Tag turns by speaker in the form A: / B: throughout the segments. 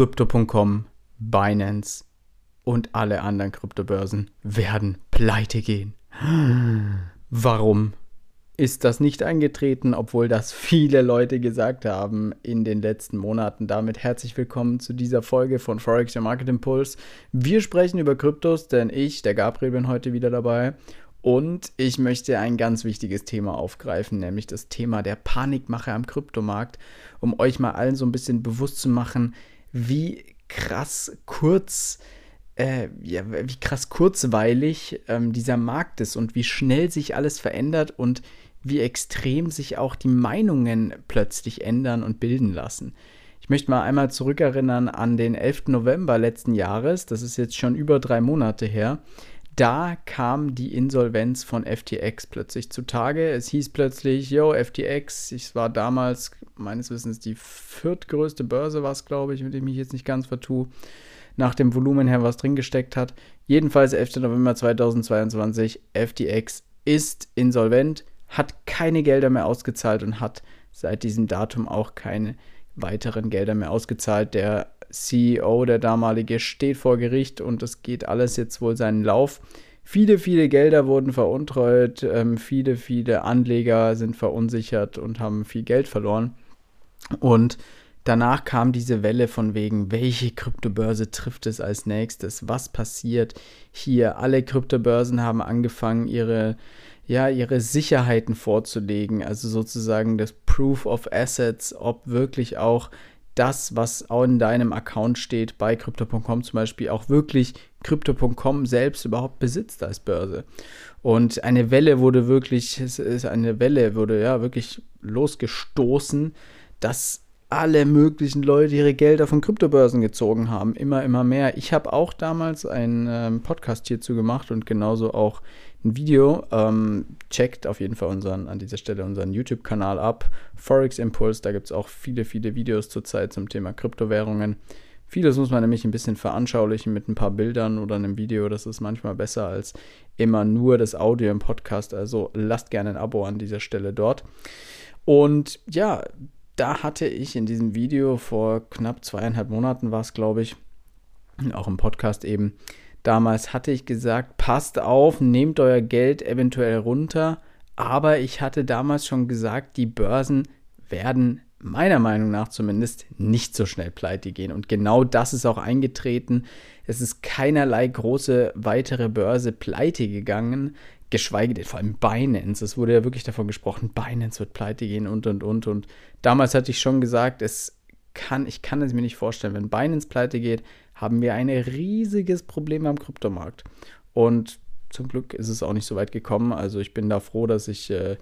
A: Crypto.com, Binance und alle anderen Kryptobörsen werden pleite gehen. Warum ist das nicht eingetreten, obwohl das viele Leute gesagt haben in den letzten Monaten? Damit herzlich willkommen zu dieser Folge von Forex der Market Impulse. Wir sprechen über Kryptos, denn ich, der Gabriel, bin heute wieder dabei. Und ich möchte ein ganz wichtiges Thema aufgreifen, nämlich das Thema der Panikmache am Kryptomarkt, um euch mal allen so ein bisschen bewusst zu machen, wie krass kurz äh, ja, wie krass kurzweilig ähm, dieser Markt ist und wie schnell sich alles verändert und wie extrem sich auch die Meinungen plötzlich ändern und bilden lassen. Ich möchte mal einmal zurückerinnern an den 11. November letzten Jahres, das ist jetzt schon über drei Monate her. Da kam die Insolvenz von FTX plötzlich zutage. Es hieß plötzlich, yo, FTX, es war damals meines Wissens die viertgrößte Börse, was glaube ich, mit dem ich mich jetzt nicht ganz vertue nach dem Volumen her was drin gesteckt hat. Jedenfalls 11. November 2022, FTX ist insolvent, hat keine Gelder mehr ausgezahlt und hat seit diesem Datum auch keine weiteren Gelder mehr ausgezahlt. Der CEO, der damalige, steht vor Gericht und es geht alles jetzt wohl seinen Lauf. Viele, viele Gelder wurden veruntreut, ähm, viele, viele Anleger sind verunsichert und haben viel Geld verloren. Und Danach kam diese Welle von wegen, welche Kryptobörse trifft es als nächstes? Was passiert hier? Alle Kryptobörsen haben angefangen, ihre, ja, ihre Sicherheiten vorzulegen, also sozusagen das Proof of Assets, ob wirklich auch das, was in deinem Account steht, bei Crypto.com zum Beispiel, auch wirklich Crypto.com selbst überhaupt besitzt als Börse. Und eine Welle wurde wirklich, es ist eine Welle wurde ja wirklich losgestoßen, dass alle möglichen Leute ihre Gelder von Kryptobörsen gezogen haben. Immer, immer mehr. Ich habe auch damals einen ähm, Podcast hierzu gemacht und genauso auch ein Video. Ähm, checkt auf jeden Fall unseren, an dieser Stelle unseren YouTube-Kanal ab. Forex Impulse, da gibt es auch viele, viele Videos zurzeit zum Thema Kryptowährungen. Vieles muss man nämlich ein bisschen veranschaulichen mit ein paar Bildern oder einem Video. Das ist manchmal besser als immer nur das Audio im Podcast. Also lasst gerne ein Abo an dieser Stelle dort. Und ja, da hatte ich in diesem Video vor knapp zweieinhalb Monaten war es, glaube ich, auch im Podcast eben, damals hatte ich gesagt, passt auf, nehmt euer Geld eventuell runter, aber ich hatte damals schon gesagt, die Börsen werden meiner Meinung nach zumindest nicht so schnell pleite gehen. Und genau das ist auch eingetreten. Es ist keinerlei große weitere Börse pleite gegangen geschweige denn, vor allem Binance, es wurde ja wirklich davon gesprochen, Binance wird pleite gehen und und und. Und damals hatte ich schon gesagt, es kann, ich kann es mir nicht vorstellen, wenn Binance pleite geht, haben wir ein riesiges Problem am Kryptomarkt. Und zum Glück ist es auch nicht so weit gekommen. Also ich bin da froh, dass ich äh,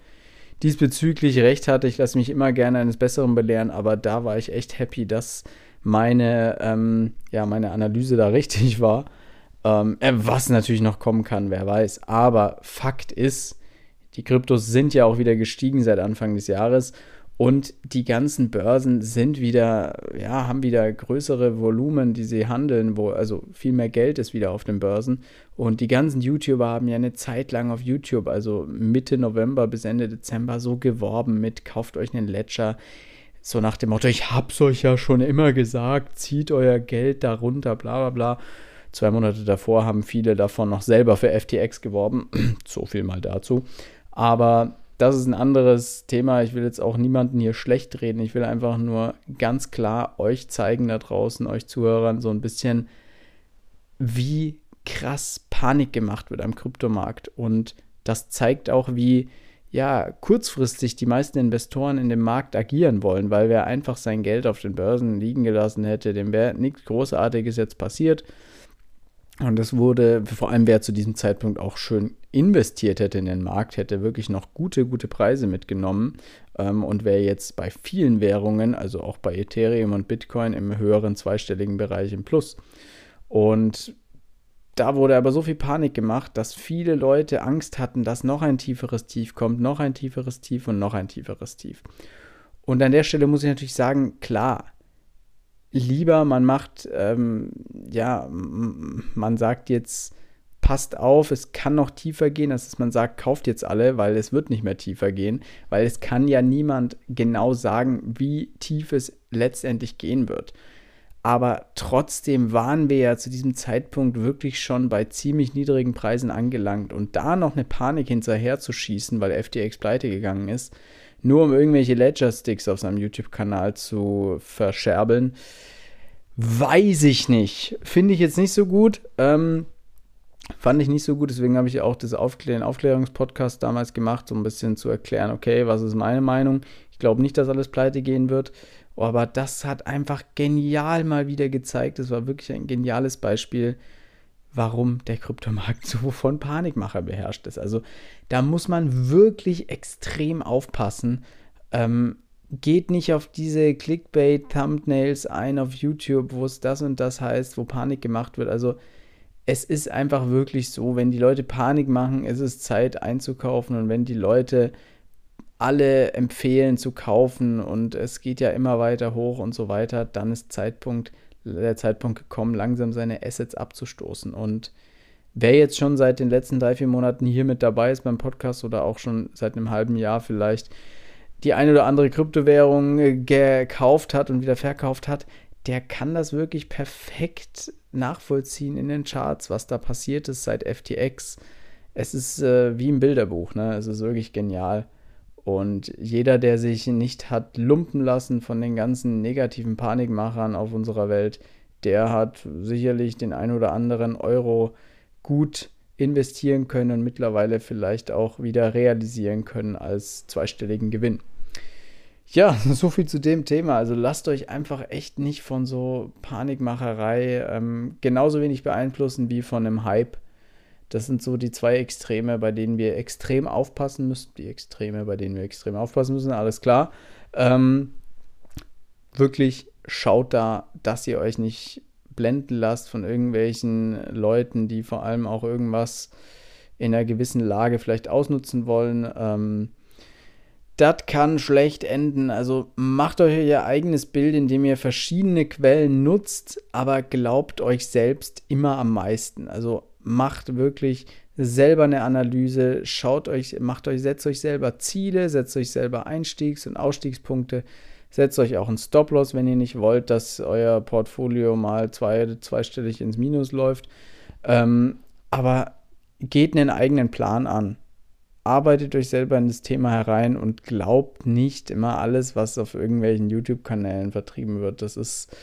A: diesbezüglich recht hatte. Ich lasse mich immer gerne eines Besseren belehren, aber da war ich echt happy, dass meine, ähm, ja, meine Analyse da richtig war. Ähm, äh, was natürlich noch kommen kann, wer weiß. Aber Fakt ist, die Kryptos sind ja auch wieder gestiegen seit Anfang des Jahres und die ganzen Börsen sind wieder, ja, haben wieder größere Volumen, die sie handeln, wo also viel mehr Geld ist wieder auf den Börsen. Und die ganzen YouTuber haben ja eine Zeit lang auf YouTube, also Mitte November bis Ende Dezember, so geworben mit, kauft euch einen Ledger. So nach dem Motto, ich hab's euch ja schon immer gesagt, zieht euer Geld darunter, bla bla bla. Zwei Monate davor haben viele davon noch selber für FTX geworben. so viel mal dazu. Aber das ist ein anderes Thema. Ich will jetzt auch niemanden hier schlecht reden. Ich will einfach nur ganz klar euch zeigen da draußen, euch Zuhörern, so ein bisschen, wie krass Panik gemacht wird am Kryptomarkt. Und das zeigt auch, wie ja, kurzfristig die meisten Investoren in dem Markt agieren wollen, weil wer einfach sein Geld auf den Börsen liegen gelassen hätte, dem wäre nichts Großartiges jetzt passiert. Und das wurde, vor allem wer zu diesem Zeitpunkt auch schön investiert hätte in den Markt, hätte wirklich noch gute, gute Preise mitgenommen. Ähm, und wer jetzt bei vielen Währungen, also auch bei Ethereum und Bitcoin im höheren zweistelligen Bereich im Plus. Und da wurde aber so viel Panik gemacht, dass viele Leute Angst hatten, dass noch ein tieferes Tief kommt, noch ein tieferes Tief und noch ein tieferes Tief. Und an der Stelle muss ich natürlich sagen, klar, lieber, man macht, ähm, ja, man sagt jetzt, passt auf, es kann noch tiefer gehen, als dass man sagt, kauft jetzt alle, weil es wird nicht mehr tiefer gehen, weil es kann ja niemand genau sagen, wie tief es letztendlich gehen wird. Aber trotzdem waren wir ja zu diesem Zeitpunkt wirklich schon bei ziemlich niedrigen Preisen angelangt. Und da noch eine Panik hinterher zu schießen, weil FTX pleite gegangen ist, nur um irgendwelche Ledger-Sticks auf seinem YouTube-Kanal zu verscherbeln, weiß ich nicht. Finde ich jetzt nicht so gut. Ähm, fand ich nicht so gut, deswegen habe ich auch das Aufklär Aufklärungspodcast damals gemacht, so ein bisschen zu erklären, okay, was ist meine Meinung? Ich glaube nicht, dass alles pleite gehen wird. Aber das hat einfach genial mal wieder gezeigt. Es war wirklich ein geniales Beispiel, warum der Kryptomarkt so von Panikmacher beherrscht ist. Also da muss man wirklich extrem aufpassen. Ähm, geht nicht auf diese Clickbait-Thumbnails ein auf YouTube, wo es das und das heißt, wo Panik gemacht wird. Also es ist einfach wirklich so, wenn die Leute Panik machen, ist es Zeit einzukaufen und wenn die Leute alle empfehlen zu kaufen und es geht ja immer weiter hoch und so weiter, dann ist Zeitpunkt, der Zeitpunkt gekommen, langsam seine Assets abzustoßen. Und wer jetzt schon seit den letzten drei, vier Monaten hier mit dabei ist beim Podcast oder auch schon seit einem halben Jahr vielleicht die eine oder andere Kryptowährung gekauft hat und wieder verkauft hat, der kann das wirklich perfekt nachvollziehen in den Charts, was da passiert ist seit FTX. Es ist äh, wie ein Bilderbuch, ne? Es ist wirklich genial. Und jeder, der sich nicht hat lumpen lassen von den ganzen negativen Panikmachern auf unserer Welt, der hat sicherlich den ein oder anderen Euro gut investieren können und mittlerweile vielleicht auch wieder realisieren können als zweistelligen Gewinn. Ja, so viel zu dem Thema. Also lasst euch einfach echt nicht von so Panikmacherei ähm, genauso wenig beeinflussen wie von einem Hype das sind so die zwei Extreme, bei denen wir extrem aufpassen müssen. Die Extreme, bei denen wir extrem aufpassen müssen, alles klar. Ähm, wirklich schaut da, dass ihr euch nicht blenden lasst von irgendwelchen Leuten, die vor allem auch irgendwas in einer gewissen Lage vielleicht ausnutzen wollen. Ähm, das kann schlecht enden. Also macht euch euer eigenes Bild, indem ihr verschiedene Quellen nutzt, aber glaubt euch selbst immer am meisten. Also macht wirklich selber eine Analyse, schaut euch, macht euch, setzt euch selber Ziele, setzt euch selber Einstiegs- und Ausstiegspunkte, setzt euch auch einen Stop-Loss, wenn ihr nicht wollt, dass euer Portfolio mal zwei, zweistellig ins Minus läuft. Ähm, aber geht einen eigenen Plan an. Arbeitet euch selber in das Thema herein und glaubt nicht immer alles, was auf irgendwelchen YouTube-Kanälen vertrieben wird. Das ist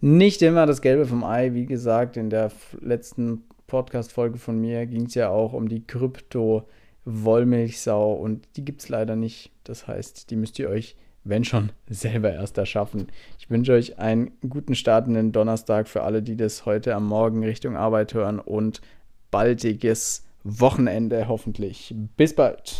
A: nicht immer das Gelbe vom Ei. Wie gesagt, in der letzten Podcast-Folge von mir ging es ja auch um die Krypto-Wollmilchsau und die gibt es leider nicht. Das heißt, die müsst ihr euch, wenn schon, selber erst erschaffen. Ich wünsche euch einen guten Start in den Donnerstag für alle, die das heute am Morgen Richtung Arbeit hören und baldiges Wochenende hoffentlich. Bis bald.